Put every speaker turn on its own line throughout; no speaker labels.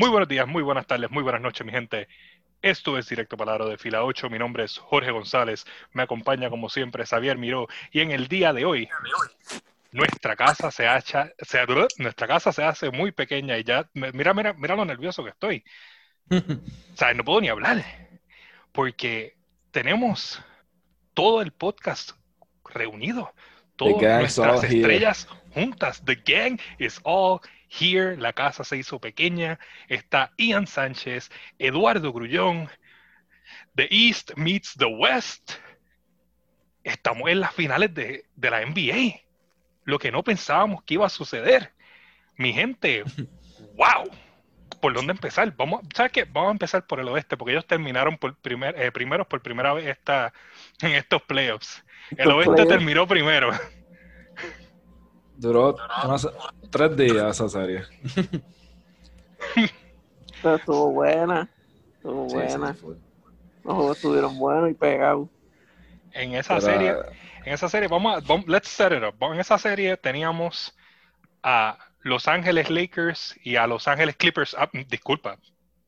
Muy buenos días, muy buenas tardes, muy buenas noches, mi gente. Esto es Directo Palabra de Fila 8. Mi nombre es Jorge González. Me acompaña, como siempre, Xavier Miró. Y en el día de hoy, nuestra casa se hacha, se, nuestra casa se hace muy pequeña y ya, mira, mira, mira lo nervioso que estoy. o sea, no puedo ni hablar. Porque tenemos todo el podcast reunido. Todas nuestras estrellas juntas. The gang is all here. La casa se hizo pequeña. Está Ian Sánchez, Eduardo Grullón. The East meets the West. Estamos en las finales de, de la NBA. Lo que no pensábamos que iba a suceder. Mi gente, wow. ¿Por dónde empezar? Vamos, ¿sabes qué? Vamos a empezar por el oeste, porque ellos terminaron por primer, eh, primeros por primera vez esta, en estos playoffs. El oeste terminó primero.
Duró tres días esa serie.
Pero estuvo buena. Estuvo buena. Los juegos estuvieron buenos y pegados.
En esa serie, en esa serie, vamos a, let's set it up. En esa serie teníamos a Los Ángeles Lakers y a Los Ángeles Clippers. Ah, disculpa,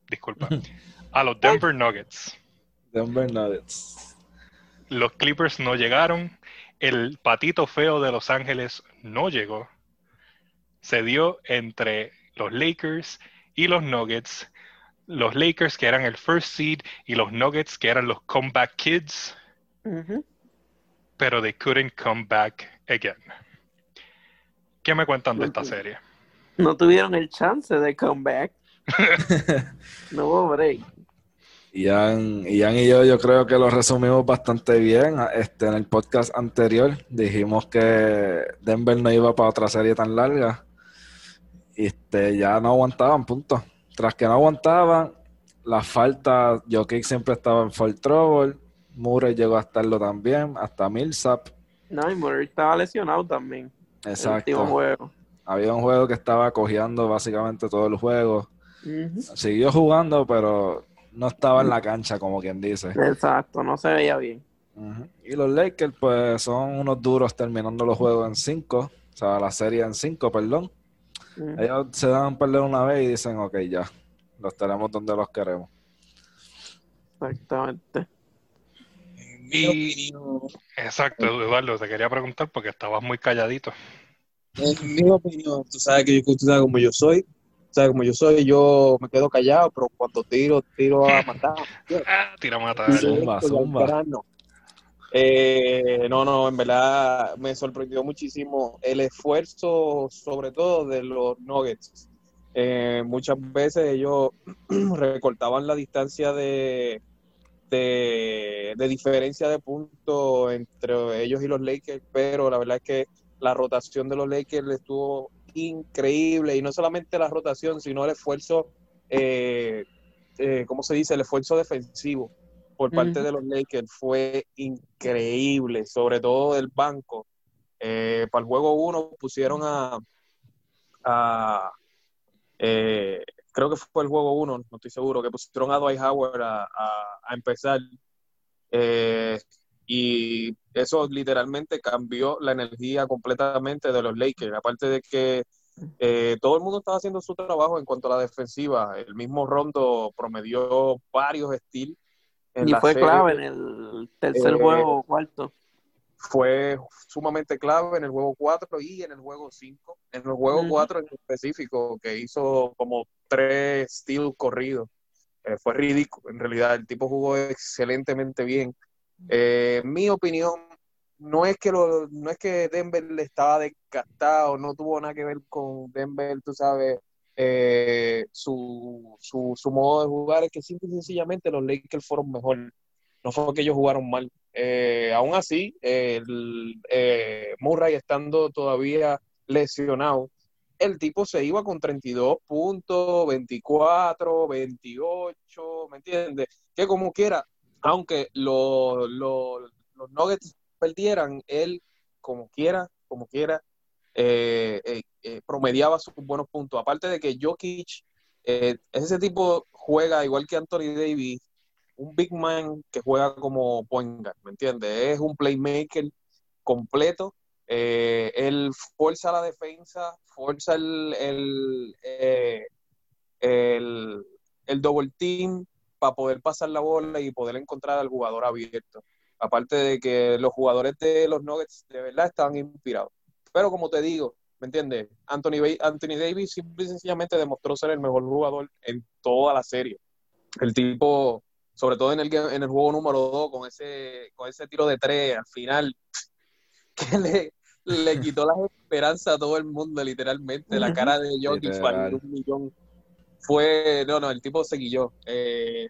disculpa. A los Denver Nuggets.
Denver Nuggets.
Los Clippers no llegaron el patito feo de Los Ángeles no llegó. Se dio entre los Lakers y los Nuggets. Los Lakers que eran el first seed y los Nuggets que eran los comeback kids. Pero they couldn't come back again. ¿Qué me cuentan de esta serie?
No tuvieron el chance de come back. no hubo break.
Ian, Ian, y yo, yo creo que lo resumimos bastante bien. Este, en el podcast anterior dijimos que Denver no iba para otra serie tan larga. Y este, ya no aguantaban, punto. Tras que no aguantaban, la falta, Jokic siempre estaba en full trouble. Murray llegó a estarlo también, hasta Millsap.
No, y Murray estaba lesionado también.
Exacto. Juego. Había un juego que estaba cogiendo básicamente todo el juego. Siguió jugando, pero no estaba en la cancha, como quien dice.
Exacto, no se veía bien.
Y los Lakers, pues, son unos duros terminando los juegos en cinco, o sea, la serie en cinco, perdón. Ellos se dan a perder una vez y dicen, ok, ya, los tenemos donde los queremos.
Exactamente.
Y, exacto, Eduardo, te quería preguntar porque estabas muy calladito.
En mi opinión, tú sabes que yo, como yo soy, sea, como yo soy, yo me quedo callado, pero cuando tiro, tiro a matar.
ah, tira a matar.
Zumba, zumba.
Eh, no, no, en verdad me sorprendió muchísimo el esfuerzo, sobre todo de los Nuggets. Eh, muchas veces ellos recortaban la distancia de, de, de diferencia de puntos entre ellos y los Lakers, pero la verdad es que la rotación de los Lakers estuvo increíble y no solamente la rotación, sino el esfuerzo, eh, eh, ¿cómo se dice? El esfuerzo defensivo por parte de los Lakers fue increíble, sobre todo del banco. Eh, para el juego 1 pusieron a, creo que fue el juego 1, no estoy seguro, que pusieron a Dwight Howard a, a empezar. Y eso literalmente cambió la energía completamente de los Lakers. Aparte de que eh, todo el mundo estaba haciendo su trabajo en cuanto a la defensiva. El mismo Rondo promedió varios estilos.
Y fue clave en el tercer eh, juego o cuarto.
Fue sumamente clave en el juego 4 y en el juego 5. En el juego 4 en específico, que hizo como tres steals corridos. Eh, fue ridículo, en realidad. El tipo jugó excelentemente bien. Mi opinión, no es que lo, no es que Denver le estaba desgastado, no tuvo nada que ver con Denver, tú sabes, eh, su, su, su, modo de jugar, es que simple y sencillamente los Lakers fueron mejor. No fue que ellos jugaron mal. Eh, aún así, eh, Murray estando todavía lesionado, el tipo se iba con 32 puntos, 24, 28, ¿me entiendes? Que como quiera, aunque los, los, Nuggets perdieran, él, como quiera, como quiera, eh, eh, eh, promediaba sus buenos puntos. Aparte de que Jokic, ese tipo juega igual que Anthony Davis, un big man que juega como point ¿me entiendes? Es un playmaker completo. él fuerza la defensa, fuerza el, el, el double team para poder pasar la bola y poder encontrar al jugador abierto. Aparte de que los jugadores de los Nuggets de verdad estaban inspirados. Pero como te digo, ¿me entiendes? Anthony, Anthony Davis simple y sencillamente demostró ser el mejor jugador en toda la serie. El tipo, sobre todo en el, en el juego número 2, con ese, con ese tiro de tres al final, que le, le quitó la esperanza a todo el mundo, literalmente. La cara de Jokic para un millón. Fue, no, no, el tipo se guilló. Eh,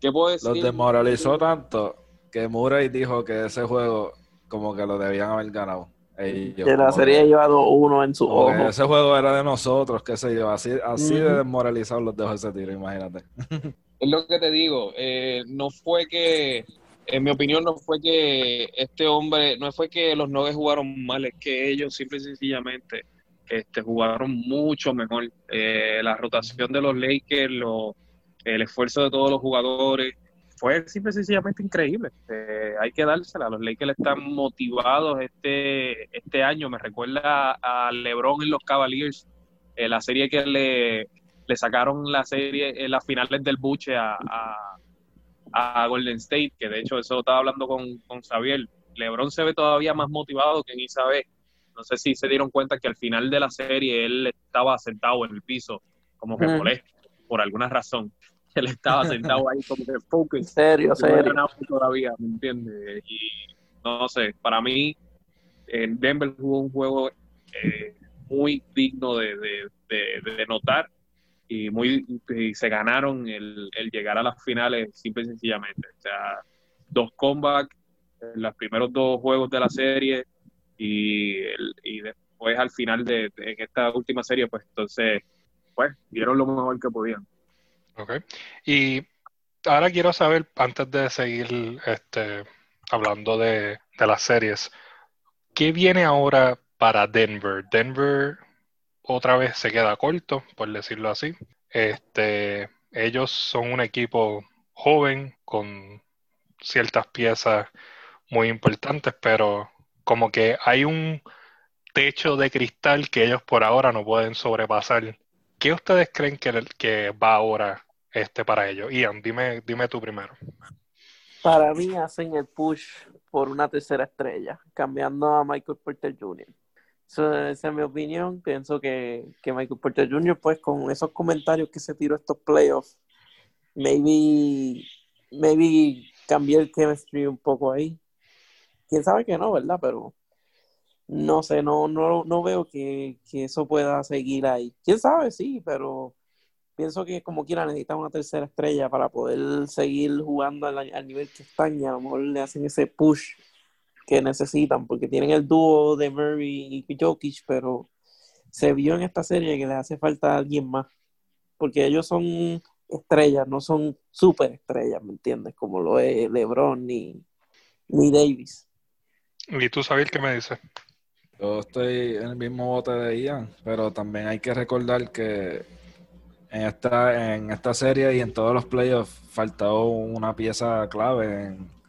¿Qué puedo decir?
Los desmoralizó tanto que Murray dijo que ese juego como que lo debían haber ganado.
que la serie llevado uno en su ojo.
Ese juego era de nosotros, qué sé yo. Así, así de desmoralizados los dejó ese tiro, imagínate.
Es lo que te digo. Eh, no fue que en mi opinión no fue que este hombre, no fue que los Nuggets jugaron mal, es que ellos simple y sencillamente este, jugaron mucho mejor. Eh, la rotación de los Lakers, el esfuerzo de todos los jugadores, fue simple y sencillamente increíble. Eh, hay que dársela. Los Lakers están motivados este, este año. Me recuerda a LeBron en los Cavaliers, eh, la serie que le, le sacaron la serie en las finales del Buche a a Golden State, que de hecho eso estaba hablando con, con Xavier. LeBron se ve todavía más motivado que en esa vez. No sé si se dieron cuenta que al final de la serie él estaba sentado en el piso, como que molesto, por alguna razón. Él estaba sentado ahí como que focus.
Serio, serio.
todavía, ¿me entiendes? Y no sé, para mí, en Denver jugó un juego eh, muy digno de, de, de notar y muy se ganaron el, llegar a las finales simple y sencillamente. O sea, dos comebacks los primeros dos juegos de la serie y, y después al final de, esta última serie, pues entonces, pues, dieron lo mejor que podían.
Ok. Y ahora quiero saber, antes de seguir este, hablando de, de las series, ¿qué viene ahora para Denver? Denver otra vez se queda corto, por decirlo así. Este, ellos son un equipo joven con ciertas piezas muy importantes, pero como que hay un techo de cristal que ellos por ahora no pueden sobrepasar. ¿Qué ustedes creen que, va ahora este para ellos? Ian, dime, dime tú primero.
Para mí hacen el push por una tercera estrella, cambiando a Michael Porter Jr esa es mi opinión. Pienso que, Michael Porter Jr., pues con esos comentarios que se tiró estos playoffs, maybe, maybe cambié el chemistry un poco ahí. Quién sabe que no, ¿verdad? Pero no sé, no, no, no veo que, eso pueda seguir ahí. Quién sabe, sí, pero pienso que como quiera necesitan una tercera estrella para poder seguir jugando al, al nivel que están y a lo mejor le hacen ese push que necesitan, porque tienen el dúo de Murray y Jokic, pero se vio en esta serie que les hace falta alguien más, porque ellos son estrellas, no son super estrellas, ¿me entiendes? Como lo es LeBron ni, ni Davis.
¿Y tú sabes qué me dices?
Yo estoy en el mismo bote de Ian, pero también hay que recordar que en esta, en esta serie y en todos los playoffs faltó una pieza clave en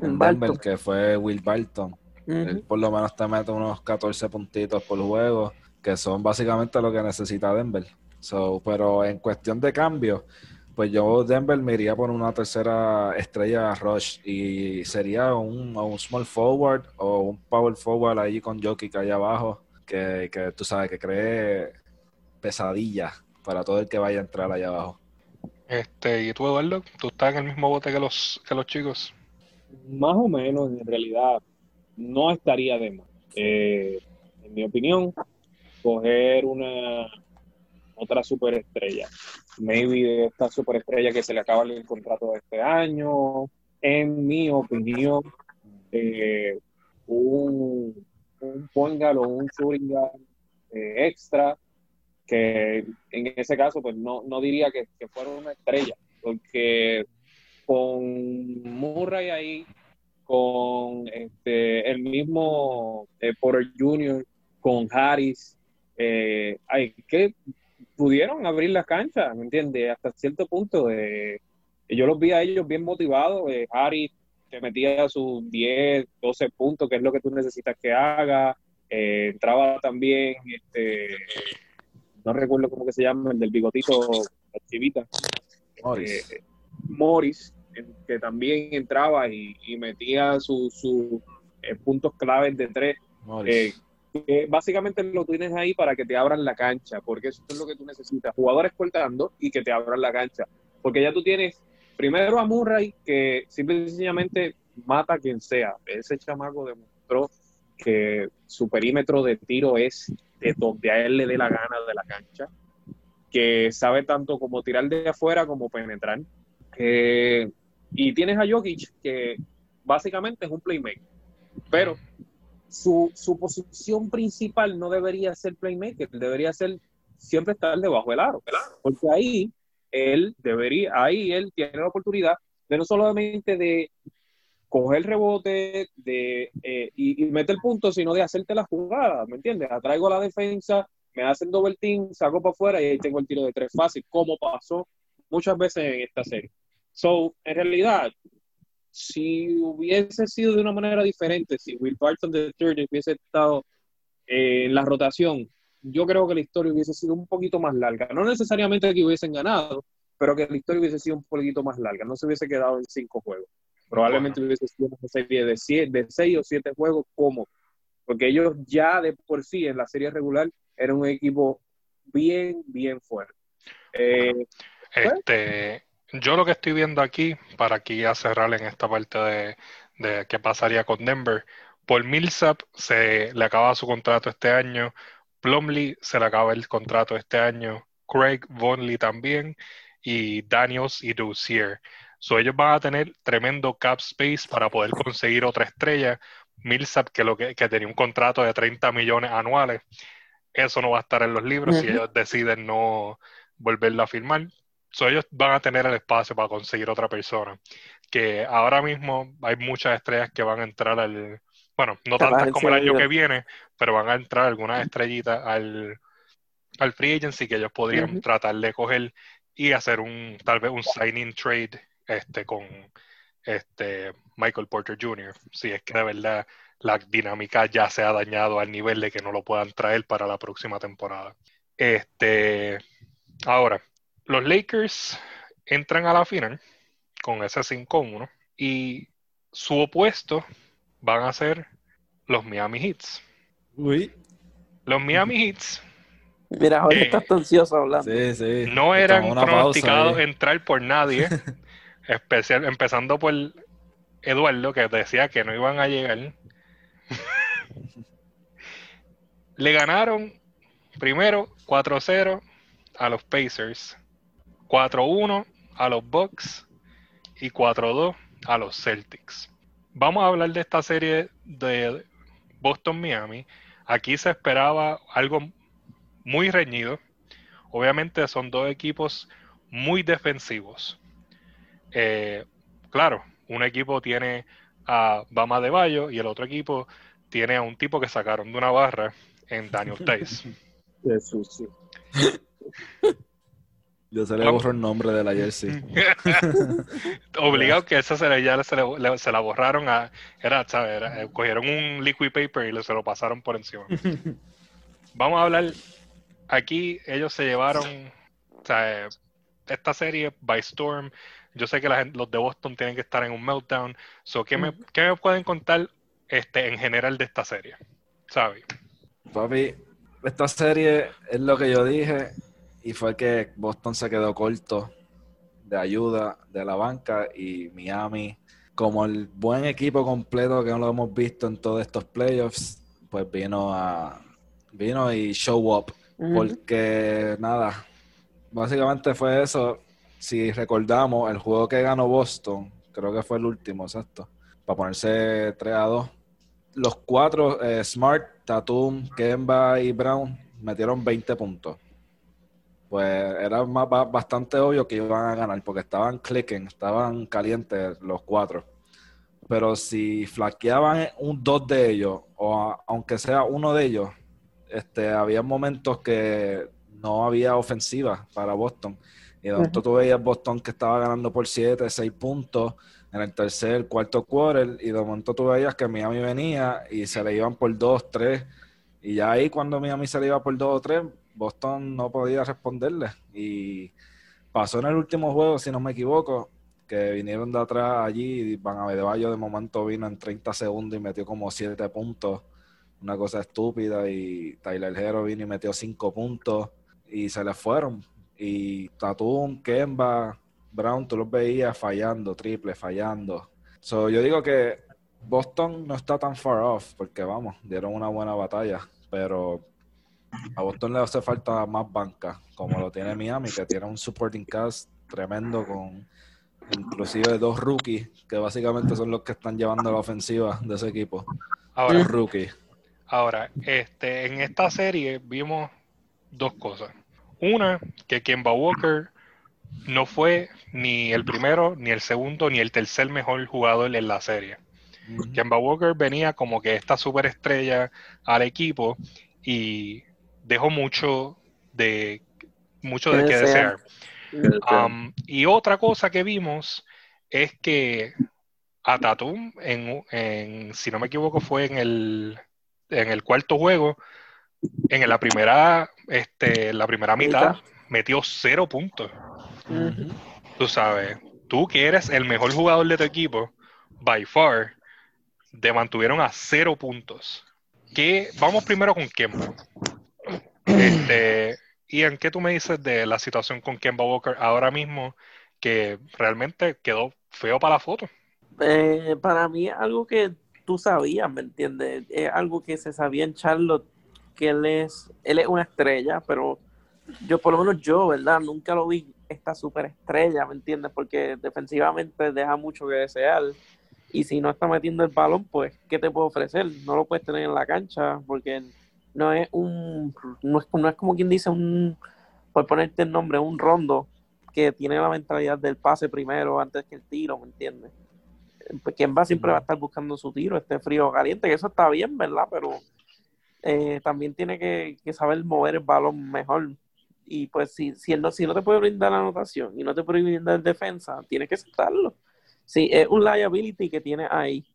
en Denver, que fue Will Barton. Él por lo menos te mete unos 14 puntitos por juego, que son básicamente lo que necesita Denver. So, pero en cuestión de cambio, pues yo Denver me iría por una tercera estrella Rush y sería un, un small forward o un power forward ahí con Jokic allá abajo, que, que tú sabes, que cree pesadilla para todo el que vaya a entrar allá abajo.
Este, ¿y tú, Eduardo? ¿Tú estás en el mismo bote que los, que los chicos?
más o menos, en realidad, no estaría de más. Eh, en mi opinión, coger una otra superestrella. Maybe esta superestrella que se le acaba el contrato de este año. En mi opinión, eh, un, un o un shooting eh, extra, que en ese caso, pues no, no diría que, que fuera una estrella, porque con Murray ahí, con este, el mismo eh, Porter Jr., con Harris, eh, hay que pudieron abrir la cancha, ¿me entiendes? Hasta cierto punto. Eh, yo los vi a ellos bien motivados. Harris te metía sus 10, 12 puntos, que es lo que tú necesitas que haga. entraba también, este, no recuerdo cómo que se llama, el del bigotito la chivita.
Morris.
eh, Morris, que también entraba y, y metía sus su, eh, puntos claves de tres.
Morris.
Básicamente lo tienes ahí para que te abran la cancha, porque eso es lo que tú necesitas, jugadores cortando y que te abran la cancha, porque ya tú tienes primero a Murray que simple y sencillamente mata a quien sea, ese chamaco demostró que su perímetro de tiro es de donde a él le dé la gana de la cancha, que sabe tanto como tirar de afuera como penetrar, Eh, y tienes a Jokic que básicamente es un playmaker, pero su, su posición principal no debería ser playmaker, debería ser siempre estar debajo del aro, porque ahí él debería, ahí él tiene la oportunidad de no solamente de coger el rebote de, eh, y, y meter el punto, sino de hacerte la jugada, ¿me entiendes? Atraigo a la defensa, me hacen doble team, saco para afuera y ahí tengo el tiro de tres fácil, como pasó muchas veces en esta serie. So, en realidad, si hubiese sido de una manera diferente, si Will Barton III hubiese estado eh, en la rotación, yo creo que la historia hubiese sido un poquito más larga. No necesariamente que hubiesen ganado, pero que la historia hubiese sido un poquito más larga. No se hubiese quedado en cinco juegos. Probablemente hubiese sido una serie de, siete, de seis o siete juegos como, porque ellos ya de por sí en la serie regular eran un equipo bien, bien fuerte. Eh,
Este, yo lo que estoy viendo aquí, para aquí ya cerrar en esta parte de, de qué pasaría con Denver, Paul Millsap se le acaba su contrato este año, Plumlee se le acaba el contrato este año, Craig Vonley también, y Daniels y Dozier. So, ellos van a tener tremendo cap space para poder conseguir otra estrella. Millsap, que, lo que, que tenía un contrato de 30 millones anuales, eso no va a estar en los libros si ellos deciden no volverlo a firmar. So, ellos van a tener el espacio para conseguir otra persona. Que ahora mismo hay muchas estrellas que van a entrar al. Bueno, no tantas como el año que viene, pero van a entrar algunas estrellitas al, al free agency que ellos podrían tratar de coger y hacer un, tal vez un signing trade este, con este Michael Porter Jr. Si es que de verdad la dinámica ya se ha dañado al nivel de que no lo puedan traer para la próxima temporada. Este, ahora, los Lakers entran a la final con ese 5-1 y su opuesto van a ser los Miami Heats.
Uy.
Los Miami Heats
Mira, Jorge,
Eh,
estás ansioso hablando.
Sí, sí.
no eran
pausa
pronosticados entrar por nadie, especial, empezando por Eduardo, que decía que no iban a llegar. Le ganaron primero 4-0 a los Pacers, 4-1 a los Bucks y 4-2 a los Celtics. Vamos a hablar de esta serie de Boston-Miami. Aquí se esperaba algo muy reñido. Obviamente son dos equipos muy defensivos. Eh, claro, un equipo tiene a Bama de Bayo y el otro equipo tiene a un tipo que sacaron de una barra en Daniel Tice.
qué sucio.
Yo se le
Vamos.
borro el nombre de la jersey.
Obligado que esa se le- ya se, le- le- se la borraron a. Era, ¿sabes? Era- eh, cogieron un liquid paper y le- se lo pasaron por encima. Vamos a hablar. Aquí ellos se llevaron. Eh, esta serie by Storm. Yo sé que la los de Boston tienen que estar en un meltdown. So, ¿qué, me, qué me pueden contar este, en general de esta serie? ¿Sabes?
Papi, esta serie es lo que yo dije y fue que Boston se quedó corto de ayuda de la banca y Miami, como el buen equipo completo que no lo hemos visto en todos estos playoffs, pues vino a vino y show up porque nada, básicamente fue eso. Si recordamos el juego que ganó Boston, creo que fue el último, exacto, para ponerse 3 a 2. Los cuatro, eh, Smart, Tatum, Kemba y Brown, metieron 20 puntos. Pues era más, bastante obvio que iban a ganar porque estaban clicking, estaban calientes los cuatro. Pero si flaqueaban un dos de ellos, o a- aunque sea uno de ellos, este, había momentos que no había ofensiva para Boston. Y de momento tú veías Boston que estaba ganando por 7, 6 puntos en el tercer, cuarto quarter, y de momento tú veías que Miami venía y se le iban por 2, 3. Y ya ahí cuando Miami se le iba por 2 o 3, Boston no podía responderle. Y pasó en el último juego, si no me equivoco, que vinieron de atrás allí Van Abedebayo de momento vino en 30 segundos y metió como 7 puntos. Una cosa estúpida. Y Tyler Hero vino y metió 5 puntos y se les fueron. Y Tatum, Kemba, Brown, tú los veías fallando, triple, fallando. So, yo digo que Boston no está tan far off, porque vamos, dieron una buena batalla, pero a Boston le hace falta más banca, como lo tiene Miami, que tiene un supporting cast tremendo con inclusive dos rookies, que básicamente son los que están llevando la ofensiva de ese equipo.
Ahora,
Los rookies.
ahora este, en esta serie vimos dos cosas. Una, que Kemba Walker no fue ni el primero, ni el segundo, ni el tercer mejor jugador en la serie. Kemba Walker venía como que esta superestrella al equipo y dejó mucho de mucho de
Que
que
desear.
Um, y otra cosa que vimos es que a Tatum, en, en- si no me equivoco, fue en el, en el cuarto juego, en la primera, este, la primera mitad, metió cero puntos. Tú sabes, tú que eres el mejor jugador de tu equipo, by far, te mantuvieron a cero puntos. ¿Qué? Vamos primero con Kemba. Este, Ian, ¿qué tú me dices de la situación con Kemba Walker ahora mismo que realmente quedó feo para la foto?
Eh, para mí es algo que tú sabías, ¿me entiendes? Es algo que se sabía en Charlotte, que él es, él es una estrella, pero yo, por lo menos yo, ¿verdad? Nunca lo vi esta superestrella, ¿me entiendes? Porque defensivamente deja mucho que desear. Y si no está metiendo el balón, pues, ¿qué te puedo ofrecer? No lo puedes tener en la cancha, porque no es un, no es, no es como quien dice un, por ponerte el nombre, un rondo que tiene la mentalidad del pase primero antes que el tiro, ¿me entiendes? Pues Kemba siempre va a estar buscando su tiro, este frío o caliente, que eso está bien, ¿verdad? Pero eh, también tiene que, que saber mover el balón mejor. Y pues si, si, él no, si no te puede brindar la anotación y no te puede brindar defensa, tienes que aceptarlo. Sí, es un liability que tiene ahí.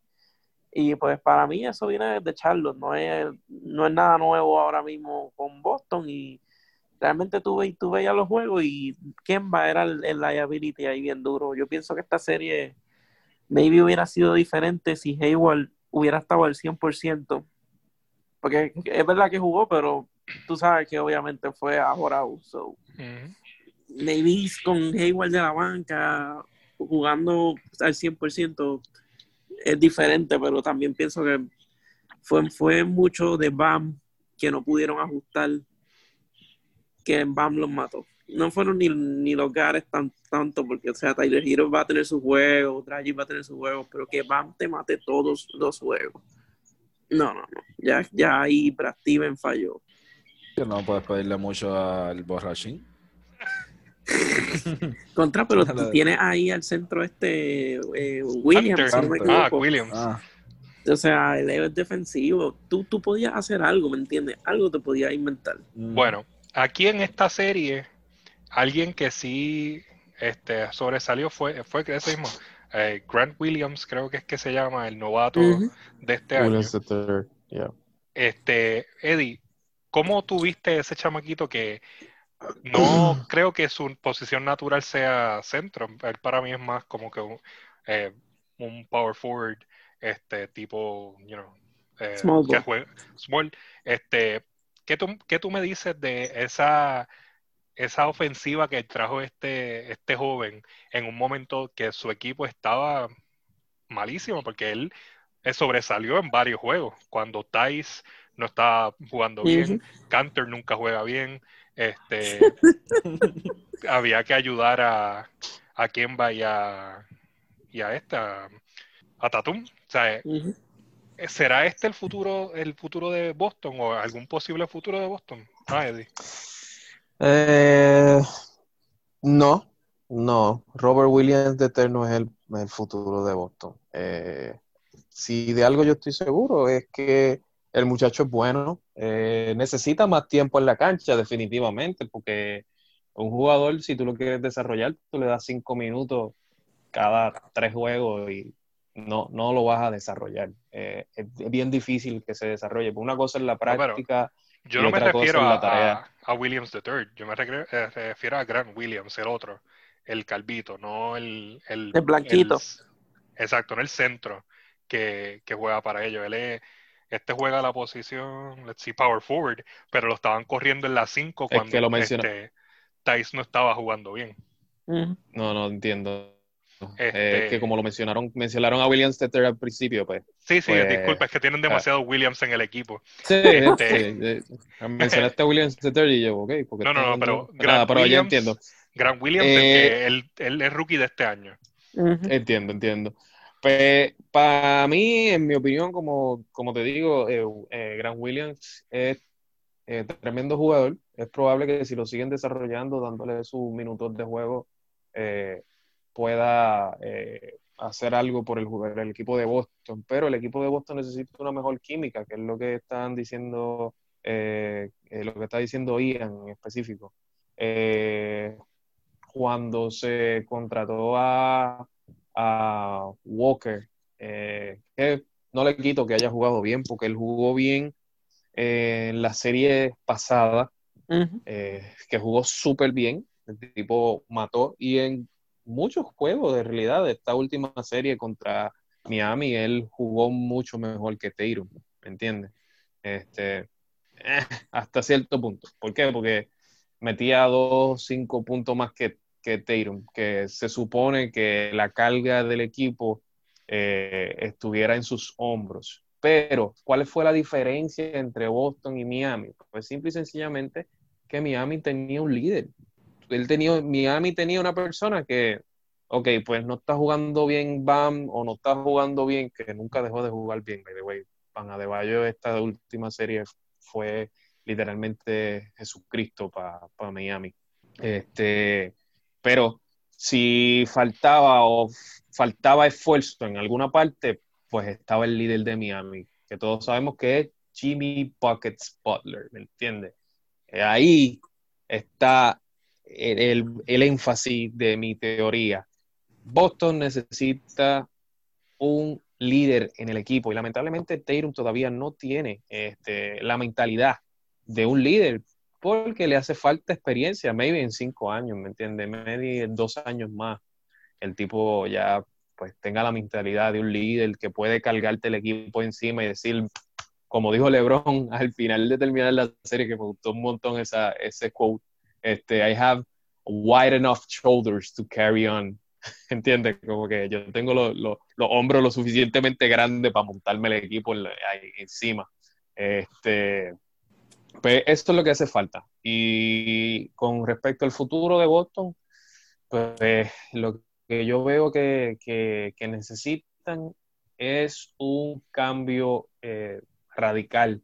Y pues para mí eso viene de Charlotte, no es, no es nada nuevo ahora mismo con Boston. Y realmente tú, ve, tú veías los juegos y Kemba era el, el liability ahí bien duro. Yo pienso que esta serie maybe hubiera sido diferente si Hayward hubiera estado al 100%. Porque es verdad que jugó, pero tú sabes que obviamente fue ahora. So, maybe con Hayward de la banca jugando al 100% es diferente, pero también pienso que fue, fue mucho de BAM que no pudieron ajustar, que en BAM los mató. No fueron ni, ni los Gares tan, tanto, porque o sea, Tyler Hero va a tener su juego, Dragic va a tener su juego, pero que BAM te mate todos los juegos. No, no, no. Ya, ya ahí Brad Steven falló.
Que no puedes pedirle mucho al borrachín.
Contra, pero tú tienes ahí al centro este eh, Williams,
Hunter.
si no me
Hunter.
Ah. Williams.
Ah,
O sea, el es defensivo. Tú, tú podías hacer algo, ¿me entiendes? Algo te podías inventar.
mm.
Bueno, aquí en esta serie, alguien que sí este, sobresalió fue, fue ese mismo, eh, Grant Williams, creo que es que se llama, el novato de este año.
Williams yeah.
Este, Eddie, ¿cómo tuviste ese chamaquito que no creo que su posición natural sea centro? Él para mí es más como que un, eh, un power forward, este tipo, you know, eh,
Small
que juega small. Este, ¿qué tú, qué tú me dices de esa esa ofensiva que trajo este este joven en un momento que su equipo estaba malísimo porque él eh, sobresalió en varios juegos. Cuando Tice no está jugando bien, Cantor nunca juega bien, este había que ayudar a, a Kemba y a, y a esta a Tatum. O sea. ¿será este el futuro, el futuro de Boston o algún posible futuro de Boston? Ah, Eddie.
Eh, no, no. Robert Williams de Eterno es el, el futuro de Boston. Eh, si de algo yo estoy seguro es que el muchacho es bueno. Eh, necesita más tiempo en la cancha, definitivamente, porque un jugador, si tú lo quieres desarrollar, tú le das cinco minutos cada tres juegos y no, no lo vas a desarrollar. Eh, es bien difícil que se desarrolle. Una cosa es la práctica.
Yo
Y
no me refiero a,
tarea.
a- a Williams III, yo me eh, refiero a Grant Williams, el otro. el calvito, no el... El,
El blanquito.
el- exacto, no el centro que, que juega para ellos. Él es, este juega la posición, let's see, power forward, pero lo estaban corriendo en la 5
Es
cuando
que lo menciona-
este, Tice no estaba jugando bien.
No, no entiendo.
Este-
Es que como lo mencionaron, mencionaron a Williams Tetter al principio, pues.
Sí, sí,
Pues,
disculpa, es que tienen demasiado Williams en el equipo.
Sí,
Este-
sí, eh, mencionaste a Williams Tetter y yo, ok. porque
No, no, no, pero
nada,
Grant
pero ya entiendo.
Grant Williams,
Eh,
el que él, él es rookie de este año.
Entiendo, entiendo. Pues para mí, en mi opinión, como, como te digo, eh, eh, Grant Williams es eh, tremendo jugador. Es probable que si lo siguen desarrollando, dándole sus minutos de juego, eh, pueda eh, hacer algo por el, equipo de Boston. Pero el equipo de Boston necesita una mejor química, que es lo que están diciendo, lo que está diciendo Ian en específico. Cuando se contrató a a Walker, eh, que no le quito que haya jugado bien, porque él jugó bien eh, en la serie pasada, eh, que jugó súper bien, el tipo mató, y en muchos juegos de realidad de esta última serie contra Miami, él jugó mucho mejor que Tatum, ¿me entiendes? Este, eh, hasta cierto punto. ¿Por qué? Porque metía dos, cinco puntos más que que Tatum, que se supone que la carga del equipo eh, estuviera en sus hombros. Pero, ¿cuál fue la diferencia entre Boston y Miami? Pues simple y sencillamente que Miami tenía un líder. Él tenía, Miami tenía una persona que, ok, pues no está jugando bien Bam o no está jugando bien, que nunca dejó de jugar bien, by the way. Van Adebayo, esta última serie fue literalmente Jesucristo para Miami. Este, pero si faltaba o faltaba esfuerzo en alguna parte, pues estaba el líder de Miami, que todos sabemos que es Jimmy Buckets Butler, ¿me entiendes? Eh, Ahí está el, el- énfasis de mi teoría. Boston necesita un líder en el equipo y lamentablemente Tatum todavía no tiene este, la mentalidad de un líder porque le hace falta experiencia, maybe en cinco años, ¿me entiendes? Maybe dos años más. El tipo ya pues tenga la mentalidad de un líder que puede cargarte el equipo encima y decir, como dijo LeBron al final de terminar la serie, que me gustó un montón esa, ese quote, este, I have wide enough shoulders to carry on. ¿Entiendes? Como que yo tengo los los- los hombros lo suficientemente grandes para montarme el equipo en ahí encima. Este, pues esto es lo que hace falta. Y con respecto al futuro de Boston, pues lo que yo veo que, que- necesitan es un cambio eh, radical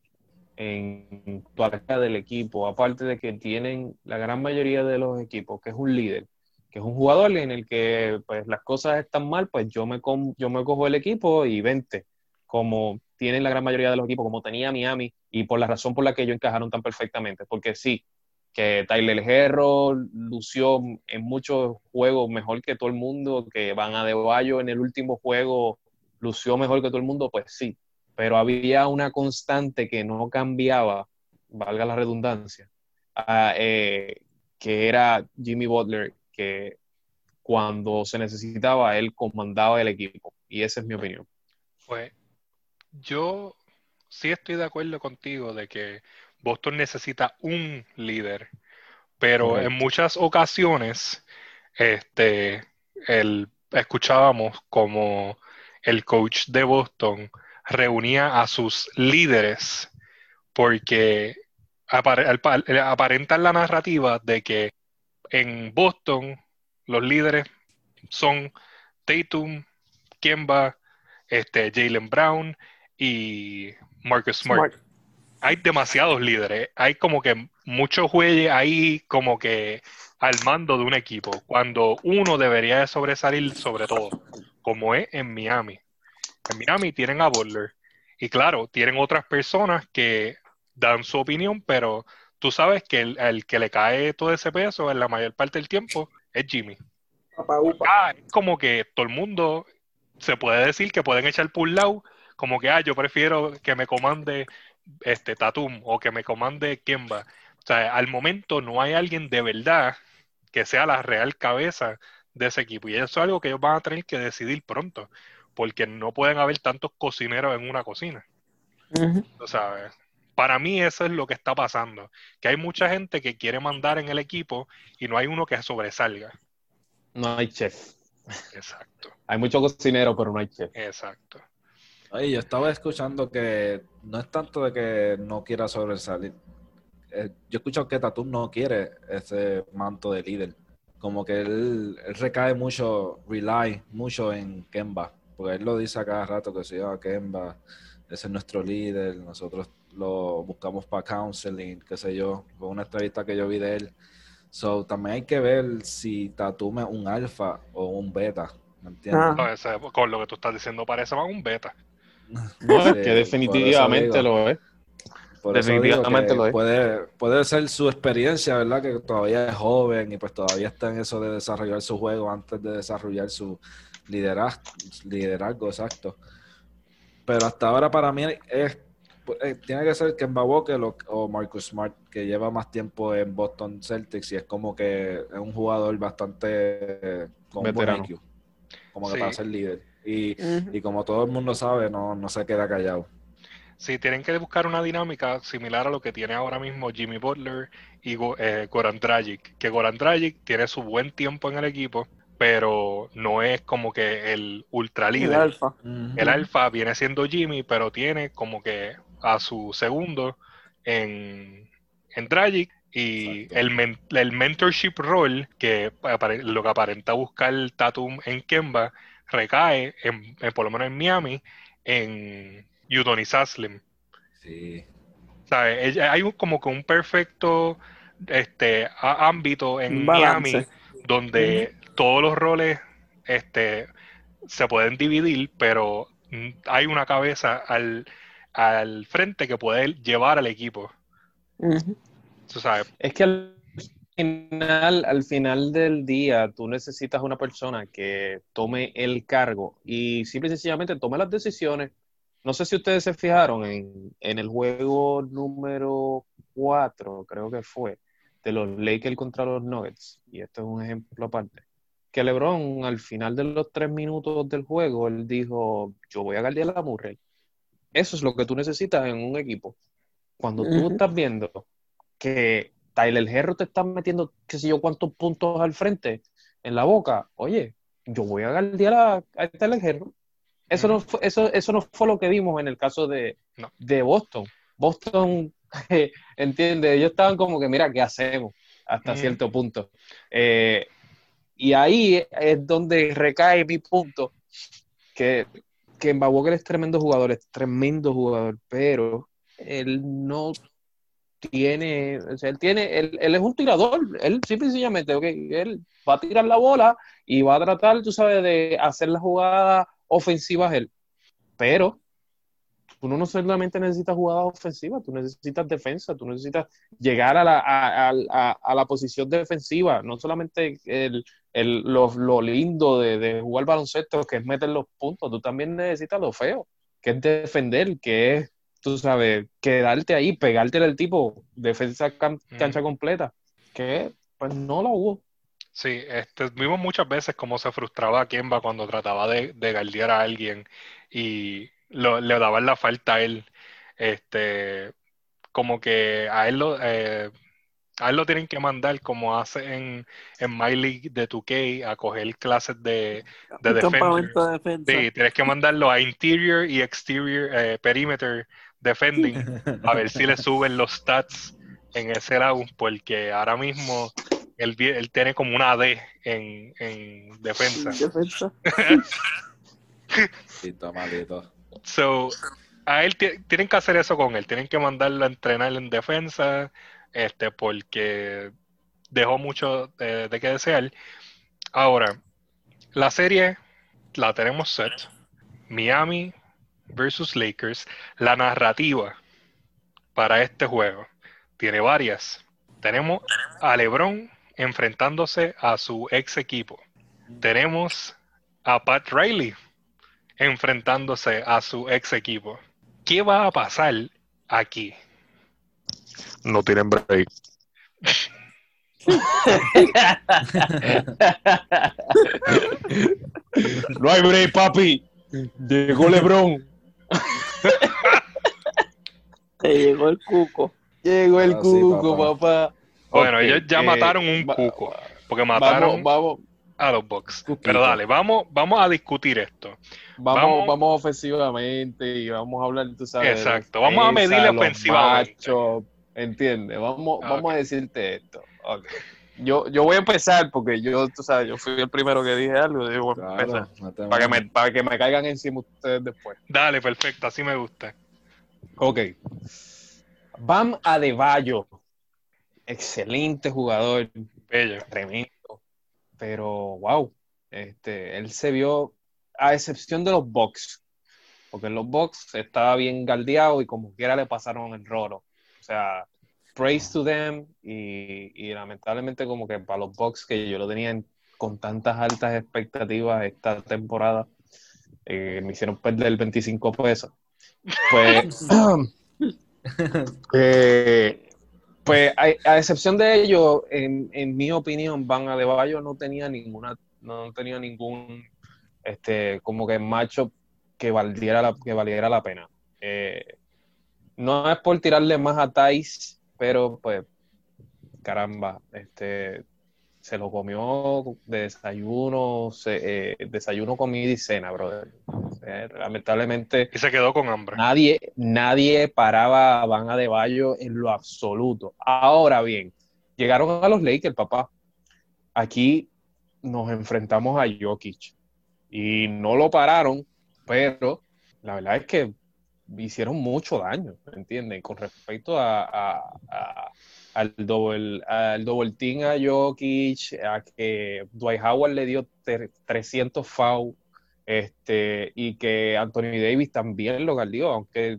en toda la del equipo, aparte de que tienen la gran mayoría de los equipos, que es un líder, que es un jugador en el que pues las cosas están mal, pues yo me, yo me cojo el equipo y vente, como tienen la gran mayoría de los equipos, como tenía Miami, y por la razón por la que ellos encajaron tan perfectamente, porque sí, que Tyler Herro lució en muchos juegos mejor que todo el mundo, que Van Adebayo en el último juego lució mejor que todo el mundo, pues sí, pero había una constante que no cambiaba, valga la redundancia, eh, que era Jimmy Butler, que cuando se necesitaba, él comandaba el equipo, y esa es mi opinión.
Pues yo sí estoy de acuerdo contigo de que Boston necesita un líder, pero
Correcto.
en muchas ocasiones este, el, escuchábamos como el coach de Boston reunía a sus líderes porque aparentan la narrativa de que en Boston los líderes son Tatum, Kemba, este, Jalen Brown y Marcus Smart.
Smart.
Hay demasiados líderes, hay como que muchos jueces ahí como que al mando de un equipo, cuando uno debería de sobresalir sobre todo, como es en Miami. En Miami tienen a Butler y claro, tienen otras personas que dan su opinión, pero tú sabes que el, el que le cae todo ese peso en la mayor parte del tiempo es Jimmy.
Upa.
Ah, es como que todo el mundo se puede decir que pueden echar por un lado, como que ah, yo prefiero que me comande este Tatum o que me comande Kemba. O sea, al momento no hay alguien de verdad que sea la real cabeza de ese equipo. Y eso es algo que ellos van a tener que decidir pronto, porque no pueden haber tantos cocineros en una cocina. ¿Tú sabes? Para mí eso es lo que está pasando, que hay mucha gente que quiere mandar en el equipo y no hay uno que sobresalga.
No hay chef.
Exacto.
Hay mucho cocinero, pero no hay chef.
Exacto.
Oye, yo estaba escuchando que no es tanto de que no quiera sobresalir. Eh, yo he escuchado que Tatum no quiere ese manto de líder. Como que él, él recae mucho, rely mucho en Kemba. Porque él lo dice a cada rato que si yo a Kemba, ese es nuestro líder, nosotros lo buscamos para counseling, qué sé yo. Fue una entrevista que yo vi de él. So, también hay que ver si Tatum es un alfa o un beta. ¿Me entiendes?
Ah.
No, ese- con lo que tú estás diciendo parece más un beta.
No, es
Sí,
que definitivamente lo es.
Por
Definitivamente lo es.
Puede, puede ser su experiencia, ¿verdad? Que todavía es joven y pues todavía está en eso de desarrollar su juego antes de desarrollar su liderazgo, liderazgo exacto. Pero hasta ahora para mí es, eh, tiene que ser Kemba Walker o, o Marcus Smart, que lleva más tiempo en Boston Celtics y es como que es un jugador bastante eh, con un buen
Veterano.
IQ, como que
Sí.
para ser líder. Y, como todo el mundo sabe, no, no se queda callado.
Sí, tienen que buscar una dinámica similar a lo que tiene ahora mismo Jimmy Butler y Go- eh, Goran Dragic. Que Goran Dragic tiene su buen tiempo en el equipo, pero no es como que el ultra
El
líder.
alfa.
El alfa viene siendo Jimmy, pero tiene como que a su segundo en, en Dragic y el, men- el mentorship role, que lo que aparenta buscar Tatum en Kemba, recae, en, en- por lo menos en Miami, en Udonis Haslem.
Sí.
¿Sabes? Hay un- como que un perfecto este, ámbito en
balance.
Miami donde todos los roles este, se pueden dividir, pero hay una cabeza al, al frente que puede llevar al equipo. Tú sabes,
Es que final, al final del día, tú necesitas una persona que tome el cargo y simple y sencillamente tome las decisiones. No sé si ustedes se fijaron en, en el juego número 4, creo que fue, de los Lakers contra los Nuggets, y esto es un ejemplo aparte, que LeBron al final de los tres minutos del juego, él dijo, yo voy a guardiar a Murray. Eso es lo que tú necesitas en un equipo. Cuando tú estás viendo que Tyler Herro te está metiendo qué sé yo cuántos puntos al frente en la boca, oye, yo voy a guardiar a, a Tyler Herro. Eso no, fue, eso, eso no fue lo que vimos en el caso de,
No.
de Boston. Boston, entiende, ellos estaban como que, mira, ¿qué hacemos? Hasta cierto punto. Eh, y ahí es donde recae mi punto, que, que Walker es tremendo jugador, es tremendo jugador, pero él no tiene, o sea, él tiene, él, él es un tirador, él simple y sencillamente, ok, él va a tirar la bola y va a tratar, tú sabes, de hacer la jugada ofensiva él, pero uno no solamente necesita jugadas ofensivas, tú necesitas defensa, tú necesitas llegar a la, a- a- a la posición defensiva, no solamente el, el- lo, lo lindo de, de jugar baloncesto, que es meter los puntos, tú también necesitas lo feo, que es defender, que es, tú sabes, quedarte ahí, pegarte al tipo, defensa can- cancha completa, que pues no la hubo.
sí, este, vimos muchas veces cómo se frustraba Kemba cuando trataba de, de guardiar a alguien y lo- le daban la falta a él. Este, como que a él lo, eh, a él lo tienen que mandar como hace en, en My League de 2K a coger clases de, de
campamento de defensa.
Sí, tienes que mandarlo a interior y exterior eh, perimeter defending a ver si le suben los stats en ese lado, porque ahora mismo él, tiene como una D en, en defensa.
Defensa.
Sí, malito.
So, a él ti- tienen que hacer eso con él, tienen que mandarlo a entrenar en defensa, este, porque dejó mucho de, de que desear. Ahora, la serie la tenemos set. Miami versus Lakers. La narrativa para este juego tiene varias. Tenemos a LeBron enfrentándose a su ex equipo. Tenemos a Pat Riley enfrentándose a su ex equipo. ¿Qué va a pasar aquí?
No tienen break.
no hay break, papi. Llegó LeBron.
Te llegó el cuco.
Llegó el
Ah, sí,
cuco,
papá.
papá.
Bueno, ellos ya
eh,
mataron un cuco. Porque mataron
Vamos, vamos,
a los Bucks.
Cuquito.
Pero dale, vamos, vamos a discutir esto.
vamos,
Vamos-
vamos ofensivamente y vamos a hablar, tú sabes.
Exacto, vamos a
los
ofensivamente.
machos, ¿Entiendes? Vamos,
Ah,
vamos a decirte esto. Ok. Yo, yo voy a empezar porque yo, tú sabes, yo fui el primero que dije algo. Yo voy a empezar.
Claro,
Para que, me, para que me caigan encima ustedes después.
Dale, perfecto, así me gusta.
Ok. Bam Adebayo. Excelente jugador,
Bello.
tremendo. Pero, wow. Este, él se vio, a excepción de los Bucks, porque en los Bucks estaba bien galdeado y como quiera le pasaron el rolo. O sea, praise to them y, y lamentablemente como que para los Bucks que yo lo tenía en- con tantas altas expectativas esta temporada, eh, me hicieron perder 25 pesos. Pues, eh, pues a, a excepción de ello, en, en mi opinión, Van Adebayo no tenía ninguna, no tenía ningún, este, como que macho que valiera la, que valiera la pena. Eh, no es por tirarle más a Thais, pero pues, caramba, este, se lo comió de desayuno, se- eh, desayuno, comida y cena, brother. O sea, lamentablemente
Y se quedó con hambre.
Nadie, nadie paraba a Van Adebayo en lo absoluto. Ahora bien, llegaron a los Lakers, papá. Aquí nos enfrentamos a Jokic y no lo pararon, pero la verdad es que hicieron mucho daño, ¿me entienden? Con respecto a, al double, al double team a Jokic, a que Dwight Howard le dio ter- 300 foul, este, y que Anthony Davis también lo galdió, aunque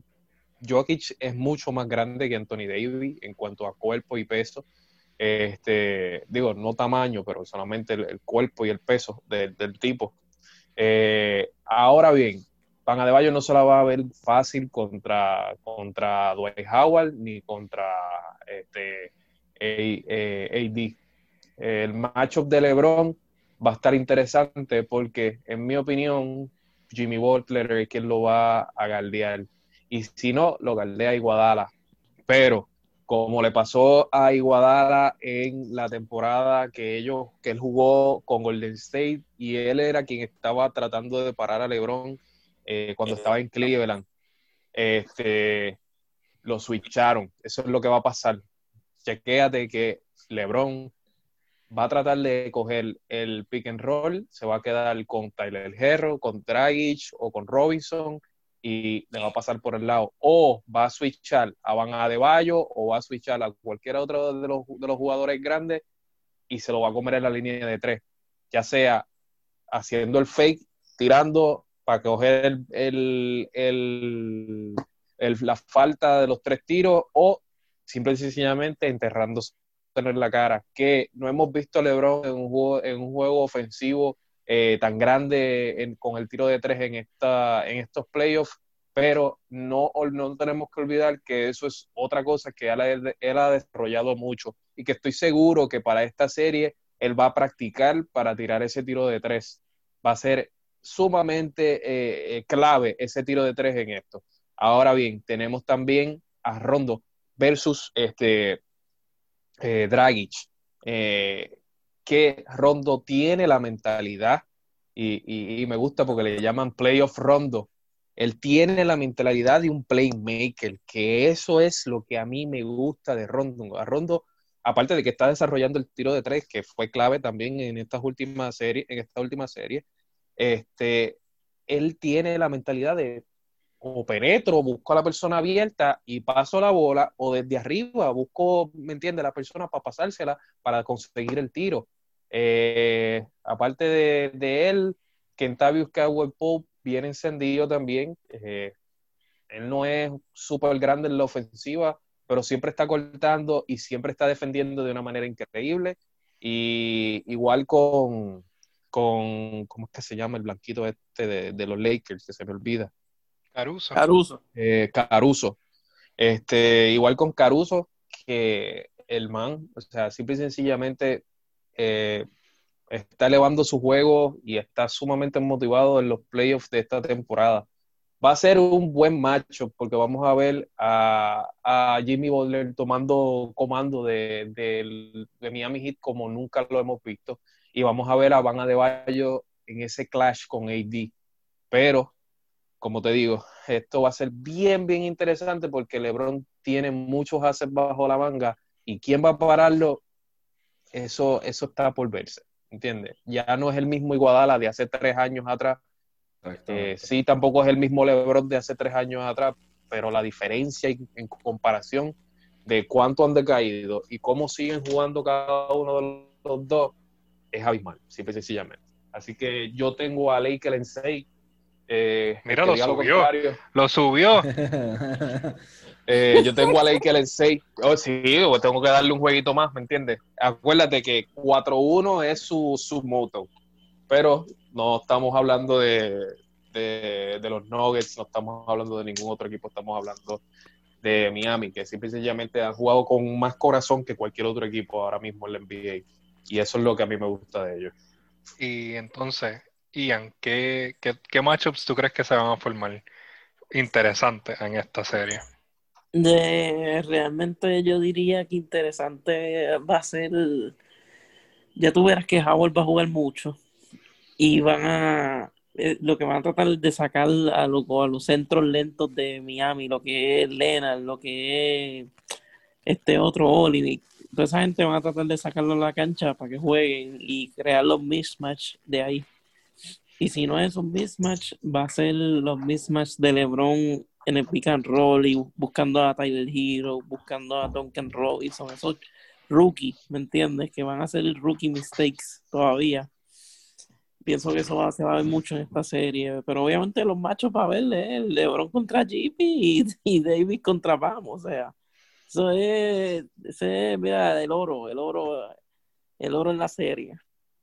Jokic es mucho más grande que Anthony Davis en cuanto a cuerpo y peso. Este, digo, no tamaño, pero solamente el, cuerpo y el peso del tipo. Eh, ahora bien, Van Adebayo no se la va a ver fácil contra, contra Dwight Howard ni contra este, A- eh, AD. El matchup de LeBron va a estar interesante porque, en mi opinión, Jimmy Butler es quien lo va a galdear. Y si no, lo galdea Iguadala. Pero, como le pasó a Iguadala en la temporada que ellos, que él jugó con Golden State y él era quien estaba tratando de parar a LeBron eh, cuando estaba en Cleveland. Este, lo switcharon. Eso es lo que va a pasar. Chequéate que LeBron va a tratar de coger el pick and roll, se va a quedar con Tyler Herro, con Dragic o con Robinson y le va a pasar por el lado. O va a switchar a Van Adebayo o va a switchar a cualquier otro de los, de los jugadores grandes y se lo va a comer en la línea de tres. Ya sea haciendo el fake, tirando para coger el, el- el- el- la falta de los tres tiros o simple y sencillamente enterrándose en la cara. Que no hemos visto a LeBron en un juego, en un juego ofensivo eh, tan grande con el tiro de tres en, esta, en estos playoffs, pero no, no tenemos que olvidar que eso es otra cosa que él, ha- él ha desarrollado mucho y que estoy seguro que para esta serie él va a practicar para tirar ese tiro de tres. Va a ser sumamente eh, eh, clave ese tiro de tres en esto. Ahora bien, tenemos también a Rondo versus este eh, Dragic, eh, que Rondo tiene la mentalidad y, me gusta porque le llaman playoff Rondo. Él tiene la mentalidad de un playmaker, que eso es lo que a mí me gusta de Rondo. A Rondo, aparte de que está desarrollando el tiro de tres, que fue clave también en en esta última serie, este, él tiene la mentalidad de o penetro, busco a la persona abierta y paso la bola, o desde arriba busco, ¿me entiende? La persona para pasársela para conseguir el tiro. Eh, aparte de, de él, Kentavious Cowell Pope viene encendido también. Eh, él no es súper grande en la ofensiva, pero siempre está cortando y siempre está defendiendo de una manera increíble. Y igual con, con ¿cómo es que se llama el blanquito este de, de los Lakers? Que se me olvida
Caruso.
Caruso.
eh, Caruso. Este, igual con Caruso, que el man, o sea, simple y sencillamente eh, está elevando su juego y está sumamente motivado en los playoffs de esta temporada. Va a ser un buen macho porque vamos a ver a, Jimmy Butler tomando comando de, de, Miami Heat como nunca lo hemos visto y vamos a ver a Van Adebayo en ese clash con AD. Pero, como te digo, esto va a ser bien, bien interesante porque LeBron tiene muchos assets bajo la manga y quién va a pararlo, eso, eso está por verse. ¿entiendes? Ya no es el mismo Iguadala de hace tres años atrás. Eh, sí, tampoco es el mismo LeBron de hace tres años atrás, pero la diferencia en, comparación de cuánto han decaído y cómo siguen jugando cada uno de los dos es abismal, simple y sencillamente. Así que yo tengo a Laker en 6.
Eh, Mira, lo subió. Lo, subió.
Eh, yo tengo a Laker en 6. Oh, sí, tengo que darle un jueguito más, ¿me entiendes? Acuérdate que 4-1 es su, su moto. Pero no estamos hablando de, de, los Nuggets, no estamos hablando de ningún otro equipo, estamos hablando de Miami, que simple y sencillamente han jugado con más corazón que cualquier otro equipo ahora mismo en la NBA. Y eso es lo que a mí me gusta de ellos.
Y entonces, Ian, ¿qué, qué, qué matchups tú crees que se van a formar interesantes en esta serie?
De, realmente yo diría que interesante va a ser. Ya tú verás que Howard va a jugar mucho. Y van a. Eh, lo que van a tratar de sacar a, lo, a los centros lentos de Miami, lo que es Leonard, lo que es este otro Olivier. Toda esa gente van a tratar de sacarlo a la cancha para que jueguen y crear los mismatch de ahí. Y si no es un mismatch, va a ser los mismatch de LeBron en el pick and roll y buscando a Tyler Hero, buscando a Duncan Robinson, esos rookies, ¿me entiendes? Que van a hacer rookie mistakes todavía. Pienso que eso se va a ver mucho en esta serie, pero obviamente los machos para verle, el LeBron contra JP y, y, David contra Vamos, o sea, eso es, ese, mira, el oro, el oro, el oro en la serie.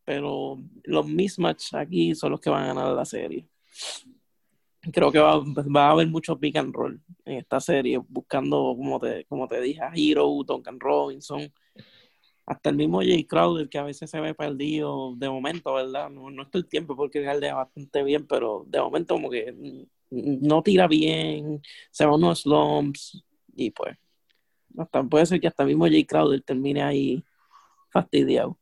Pero los mismatch aquí son los que van a ganar la serie creo que va, va, a haber mucho pick and roll en esta serie, buscando, como te, como te dije, a Hero, Duncan Robinson, hasta el mismo Jay Crowder, que a veces se ve perdido de momento, ¿verdad? No, no está el tiempo porque le bastante bien, pero de momento como que no tira bien, se va unos slumps, y pues, hasta, puede ser que hasta mismo Jay Crowder termine ahí fastidiado.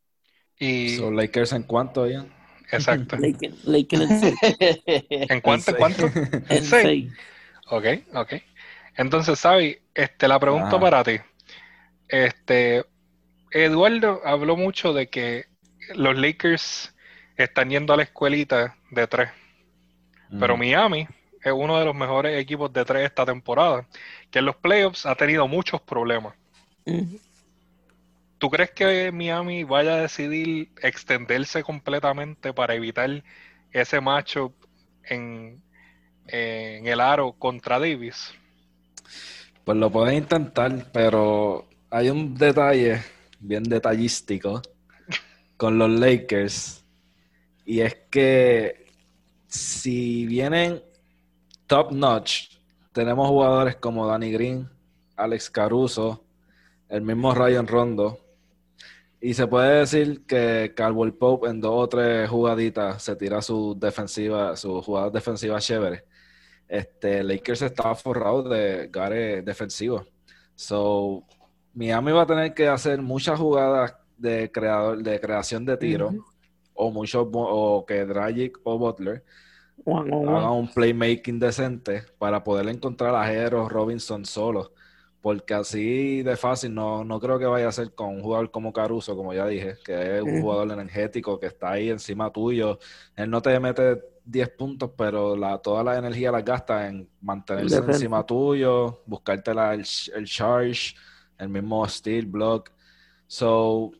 Y... ¿Son Lakers en cuánto, Ian?
Exacto.
en
cuánto? ¿En cuánto?
En 6.
Ok, ok. Entonces, Sabi, este, la pregunta para ti. Este, Eduardo habló mucho de que los Lakers están yendo a la escuelita de tres. Pero Miami es uno de los mejores equipos de tres esta temporada, que en los playoffs ha tenido muchos problemas. ¿Tú crees que Miami vaya a decidir extenderse completamente para evitar ese macho en, el aro contra Davis?
Pues lo pueden intentar, pero hay un detalle bien detallístico con los Lakers y es que si vienen top notch, tenemos jugadores como Danny Green, Alex Caruso, el mismo Ryan Rondo, y se puede decir que Caldwell Pope en dos o tres jugaditas se tira su defensiva, su jugada defensiva chévere. Este, Lakers está forrado de gare defensivo. So, Miami va a tener que hacer muchas jugadas de creador, de creación de tiro, o mucho, o que Dragic o Butler hagan un playmaking decente para poder encontrar a Jero Robinson solo porque así de fácil no, no creo que vaya a ser con un jugador como Caruso, como ya dije, que es un jugador energético que está ahí encima tuyo. Él no te mete 10 puntos, pero la, toda la energía la gasta en mantenerse encima tuyo, buscarte el, el charge, el mismo steel block. So,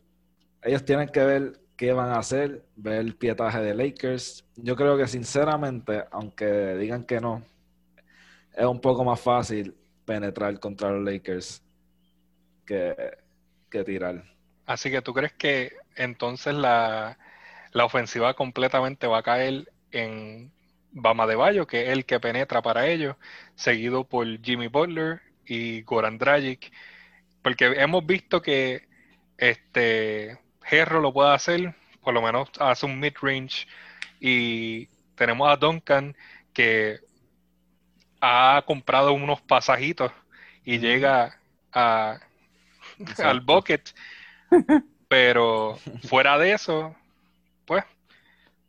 ellos tienen que ver qué van a hacer, ver el pietaje de Lakers. Yo creo que sinceramente, aunque digan que no, es un poco más fácil penetrar contra los Lakers que, que tirar.
Así que tú crees que entonces la, ofensiva completamente va a caer en Bama de Bayo, que es el que penetra para ellos, seguido por Jimmy Butler y Goran Dragic. porque hemos visto que este Herro lo puede hacer, por lo menos hace un mid-range, y tenemos a Duncan que ha comprado unos pasajitos y llega a, al bucket, pero fuera de eso, pues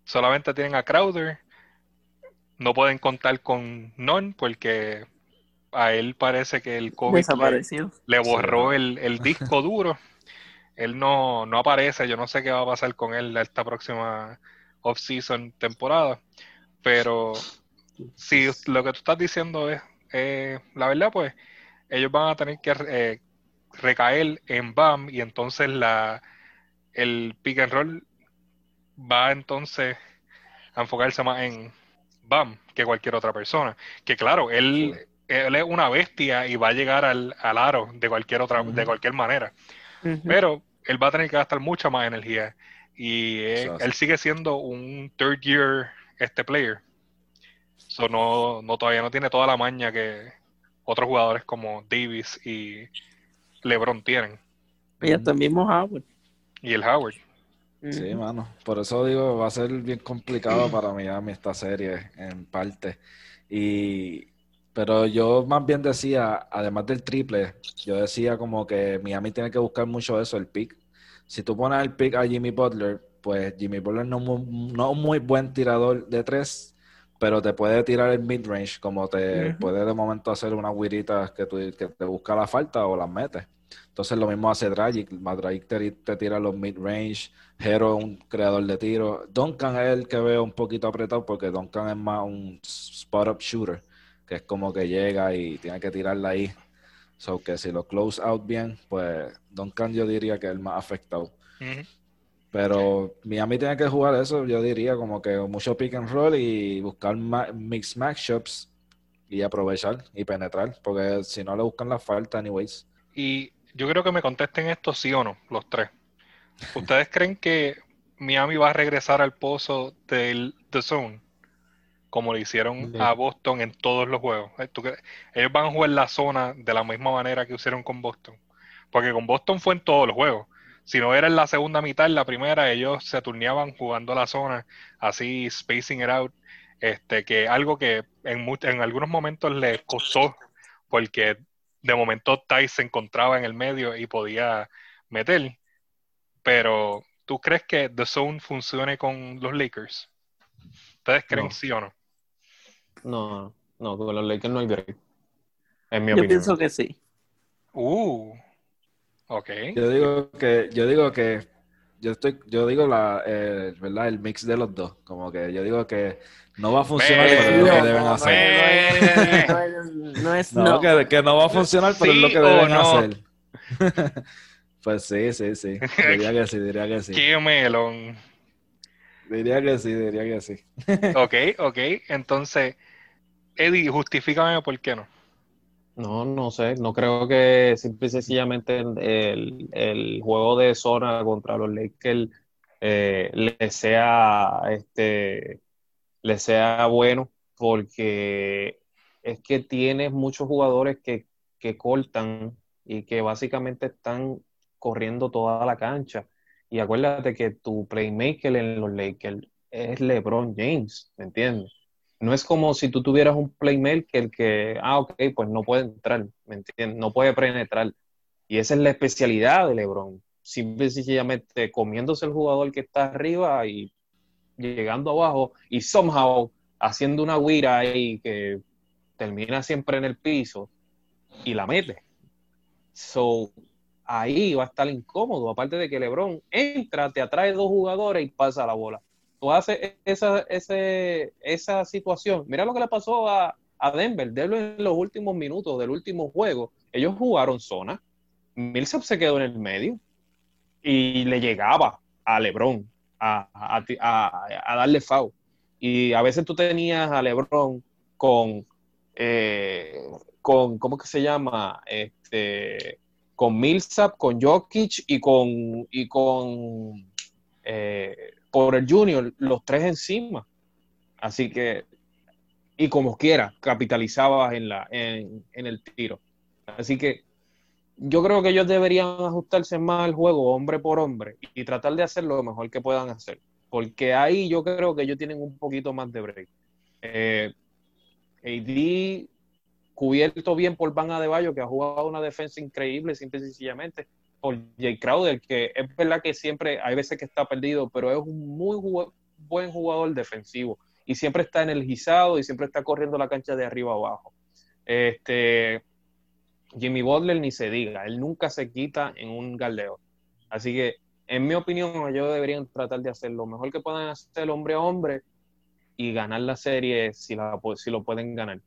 solamente tienen a Crowder, no pueden contar con Non porque a él parece que el COVID le, le borró el, el disco duro. Él no, no aparece, yo no sé qué va a pasar con él esta próxima off-season temporada, pero si lo que tú estás diciendo es eh, la verdad, pues ellos van a tener que eh, recaer en BAM y entonces la el pick and roll va entonces a enfocarse más en BAM que cualquier otra persona. Que claro, él, él es una bestia y va a llegar al, al aro de cualquier otra, de cualquier manera. Pero él va a tener que gastar mucha más energía. Y él sigue siendo un third year este player. So no, no todavía no tiene toda la maña que otros jugadores como Davis y LeBron tienen.
Y hasta el mismo Howard.
Y el Howard.
Sí, mano. Por eso digo, va a ser bien complicado para Miami esta serie, en parte. Y, pero yo más bien decía, además del triple, yo decía como que Miami tiene que buscar mucho eso, el pick. Si tú pones el pick a Jimmy Butler, pues Jimmy Butler no, es mu- no muy buen tirador de tres, pero te puede tirar el mid-range, como te puede de momento hacer unas guiritas que, tú, que te busca la falta o las metes. Entonces lo mismo hace Dragic. Dragic te, te tira los mid-range. Hero es un creador de tiro. Duncan es el que veo un poquito apretado porque Duncan es más un spot-up shooter, que es como que llega y tiene que tirarla ahí. So que si lo close out bien, pues Duncan yo diría que es el más afectado. Pero Miami tiene que jugar eso, yo diría como que mucho pick and roll y buscar ma- mix matchups y aprovechar y penetrar, porque si no le buscan la falta anyways.
Y yo creo que me contesten esto sí o no, los tres. ¿Ustedes creen que Miami va a regresar al pozo del The Zone? Como lo hicieron
Sí.
a Boston en todos los juegos. Eh, ¿Tú crees- Ellos van a jugar la zona de la misma manera que hicieron con Boston. Porque con Boston fue en todos los juegos. Si no era en la segunda mitad, en la primera, ellos se turneaban jugando la zona, así spacing it out. Este, que algo que en, en algunos momentos les costó, porque de momento Ty se encontraba en el medio y podía meter. Pero, ¿tú crees que The Zone funcione con los Lakers? ¿Ustedes creen
No.
sí o no?
No, no, con los Lakers no hay break. En mi
Yo
opinión.
pienso que sí.
Uh, ok.
Yo digo que, yo digo que, yo estoy, yo digo la, eh, ¿verdad? El mix de los dos, como que yo digo que no va a funcionar, pero es lo que
No,
deben hacer.
no es- no es- no
No. Que, que no va a funcionar, pero es lo
¿Sí
que deben
no?
hacer. Pues sí, sí, sí. Diría que sí, diría que sí.
Qué melón.
Diría que sí, diría que sí.
Ok, ok. Entonces, Eddie, justifícame por qué no.
No, no sé, no creo que simple y sencillamente el, el juego de zona contra los Lakers eh, le sea este le sea bueno porque es que tienes muchos jugadores que, que cortan y que básicamente están corriendo toda la cancha. Y acuérdate que tu playmaker en los Lakers es LeBron James, ¿me entiendes? No es como si tú tuvieras un playmaker que, ah, ok, pues no puede entrar, ¿me entiendes? No puede penetrar. Y esa es la especialidad de LeBron. Simple y sencillamente comiéndose el jugador que está arriba y llegando abajo y somehow haciendo una guira ahí que termina siempre en el piso y la mete. So, ahí va a estar incómodo. Aparte de que LeBron entra, te atrae dos jugadores y pasa la bola. Tú haces esa, esa situación. Mira lo que le pasó a, a Denver. Denver en los últimos minutos del último juego. Ellos jugaron zona. Millsap se quedó en el medio y le llegaba a LeBron a, a darle foul. Y a veces tú tenías a LeBron con, eh, con ¿cómo que se llama? Este, con Millsap, con Jokic y con, y con eh, por el Junior, los tres encima. Así que, y como quiera, capitalizabas en, la, en, en el tiro. Así que yo creo que ellos deberían ajustarse más al juego hombre por hombre y tratar de hacer lo mejor que puedan hacer. Porque ahí yo creo que ellos tienen un poquito más de break. Eh, AD cubierto bien por Van Adebayo, que ha jugado una defensa increíble, simple y sencillamente, por Jay Crowder, que es verdad que siempre hay veces que está perdido, pero es un muy buen jugador defensivo y siempre está energizado y siempre está corriendo la cancha de arriba abajo. Este, Jimmy Butler ni se diga, él nunca se quita en un galdeo. Así que, en mi opinión, ellos deberían tratar de hacer lo mejor que puedan hacer hombre a hombre y ganar la serie si, la, si lo pueden ganar.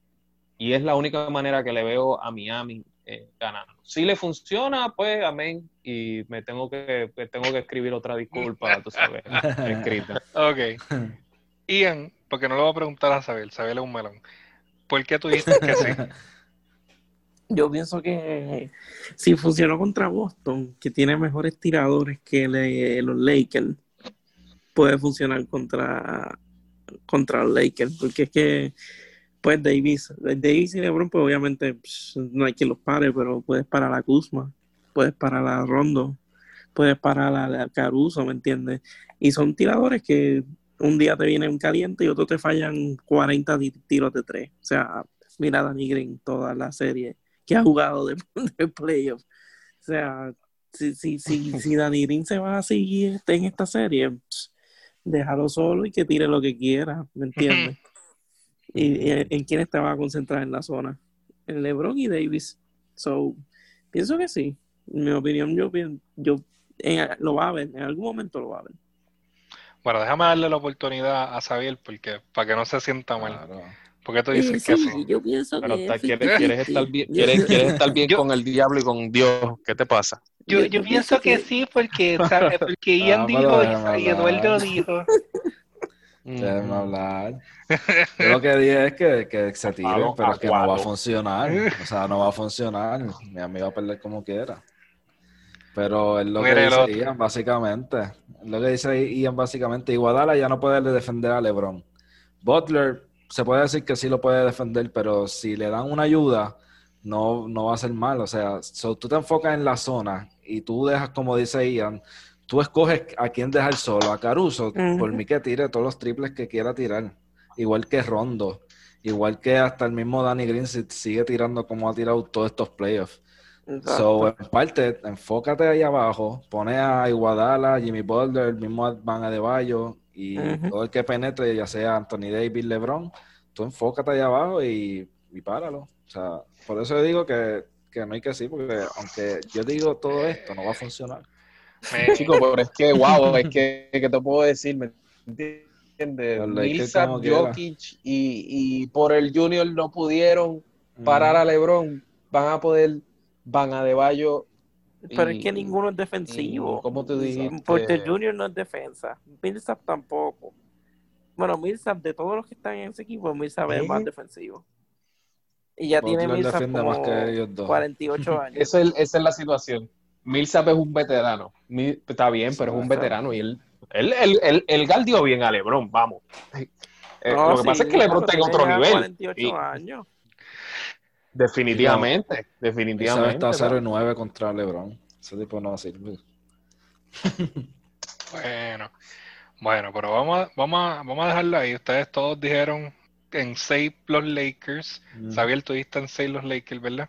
Y es la única manera que le veo a Miami eh, ganando. Si le funciona, pues amén. Y me tengo que, tengo que escribir otra disculpa, tú sabes, escrita.
Ok. Ian, porque no lo voy a preguntar a Sabel, Sabel es un melón. ¿Por qué tú dices que sí?
Yo pienso que si funcionó contra Boston, que tiene mejores tiradores que los Lakers, puede funcionar contra, contra los Lakers, porque es que pues Davis, Davis y LeBron, pues obviamente pues, no hay quien los pare, pero puedes parar a Kuzma, puedes parar a Rondo, puedes parar a, Caruso, ¿me entiendes? Y son tiradores que un día te vienen caliente y otro te fallan 40 tiros de tres. O sea, mira a Danny Green toda la serie que ha jugado de, de playoff. O sea, si, si, si, si Danny Green se va a seguir en esta serie, déjalo solo y que tire lo que quiera, ¿me entiendes? y, en quién estaba concentrado en la zona. En LeBron y Davis. So, pienso que sí. En mi opinión, yo, yo lo va a ver, en algún momento lo va a ver.
Bueno, déjame darle la oportunidad a Xavier porque para que no se sienta mal. Porque tú dices que sí.
Yo pienso que
¿quieres, estar bien, quieres, estar bien con el diablo y con Dios? ¿Qué te pasa?
Yo, yo, pienso que, sí, porque, porque Ian dijo y Eduardo dijo.
Hablar. Yo lo que dije es que, que se tire, pero es que no va a funcionar. O sea, no va a funcionar. Mi amigo va a perder como quiera. Pero es lo que dice Ian, básicamente. Es lo que dice Ian, básicamente. Iguadala ya no puede defender a LeBron. Butler se puede decir que sí lo puede defender, pero si le dan una ayuda, no, no va a ser mal. O sea, tú te enfocas en la zona y tú dejas, como dice Ian, tú escoges a quién dejar solo, a Caruso, por mí que tire todos los triples que quiera tirar, igual que Rondo, igual que hasta el mismo Danny Green sigue tirando como ha tirado todos estos playoffs. So, en parte, enfócate ahí abajo, pone a Iguadala, Jimmy Butler, el mismo Van Adebayo y todo el que penetre, ya sea Anthony Davis, LeBron, tú enfócate ahí abajo y, y páralo. O sea, por eso digo que, que no hay que sí, porque aunque yo digo todo esto, no va a funcionar.
Chicos, pero es que, wow, es que, ¿qué te puedo decir? ¿Me entiendes? Jokic y, y, por el Junior no pudieron parar a LeBron. Van a poder, van a Deballo.
Pero es que ninguno es defensivo.
¿Cómo te dijiste?
Porque el Junior no es defensa. Millsap tampoco. Bueno, Millsap, de todos los que están en ese equipo, Millsap es más defensivo. Y ya tiene Millsap como más que 48 años.
esa es la situación. Millsap es un veterano. Está bien, pero es un veterano y él, él, él, él, galdió bien a LeBron, vamos. Eh, lo que pasa es que LeBron está en otro nivel. 48 años. Definitivamente, definitivamente.
Está 0 9 contra LeBron. Ese tipo no sirve.
bueno, bueno, pero vamos a, vamos, a, vamos a dejarlo ahí. Ustedes todos dijeron en 6 los Lakers. Mm. Xavier, tú en 6 los Lakers, ¿verdad?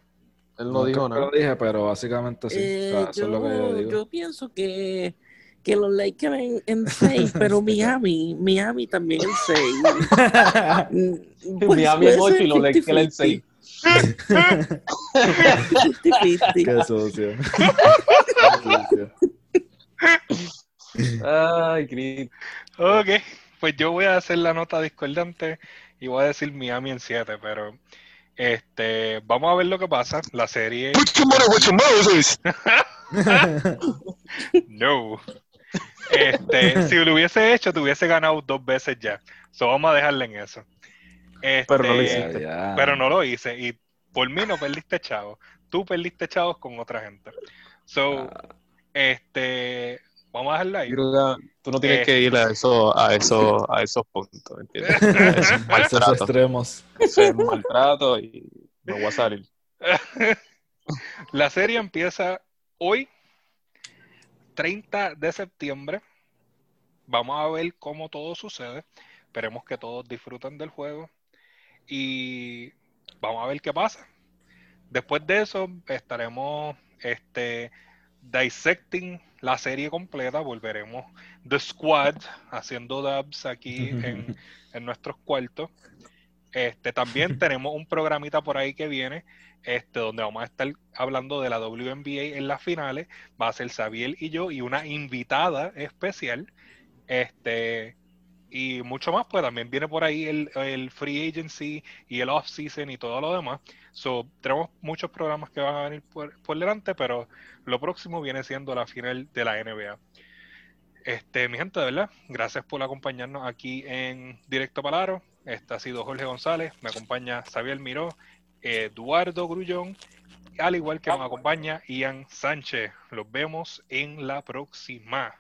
Él no, dijo nada. lo dije, pero básicamente sí.
Eh, yo, pienso que, que los Lakers en 6, pero Miami, Miami también en
6. pues, Miami en 8 y los Lakers en 6.
Qué sucio.
Ay, Cris.
Ok, pues yo voy a hacer la nota discordante y voy a decir Miami en 7, pero este, vamos a ver lo que pasa. La serie. no. Este, si lo hubiese hecho, te hubiese ganado dos veces ya. So, vamos a dejarle en eso.
pero no lo este, hiciste.
Pero no lo hice. Y por mí no perdiste chavos. Tú perdiste chavos con otra gente. So, ah. este, Vamos a dejarla ahí.
tú no tienes que ir a eso, a eso, a esos puntos, ¿entiendes?
A esos maltratos. extremos.
Eso es maltrato y no voy a salir.
La serie empieza hoy, 30 de septiembre. Vamos a ver cómo todo sucede. Esperemos que todos disfruten del juego. Y vamos a ver qué pasa. Después de eso, estaremos este, dissecting la serie completa. Volveremos The Squad haciendo dubs aquí en, en nuestros cuartos. Este, también tenemos un programita por ahí que viene, este, donde vamos a estar hablando de la WNBA en las finales. Va a ser Xavier y yo y una invitada especial. Este, y mucho más, pues también viene por ahí el, free agency y el off season y todo lo demás. So, tenemos muchos programas que van a venir por, por delante, pero lo próximo viene siendo la final de la NBA. Este, mi gente, de verdad, gracias por acompañarnos aquí en Directo Palaro. Este ha sido Jorge González, me acompaña Xavier Miró, Eduardo Grullón, al igual que nos acompaña Ian Sánchez. Los vemos en la próxima.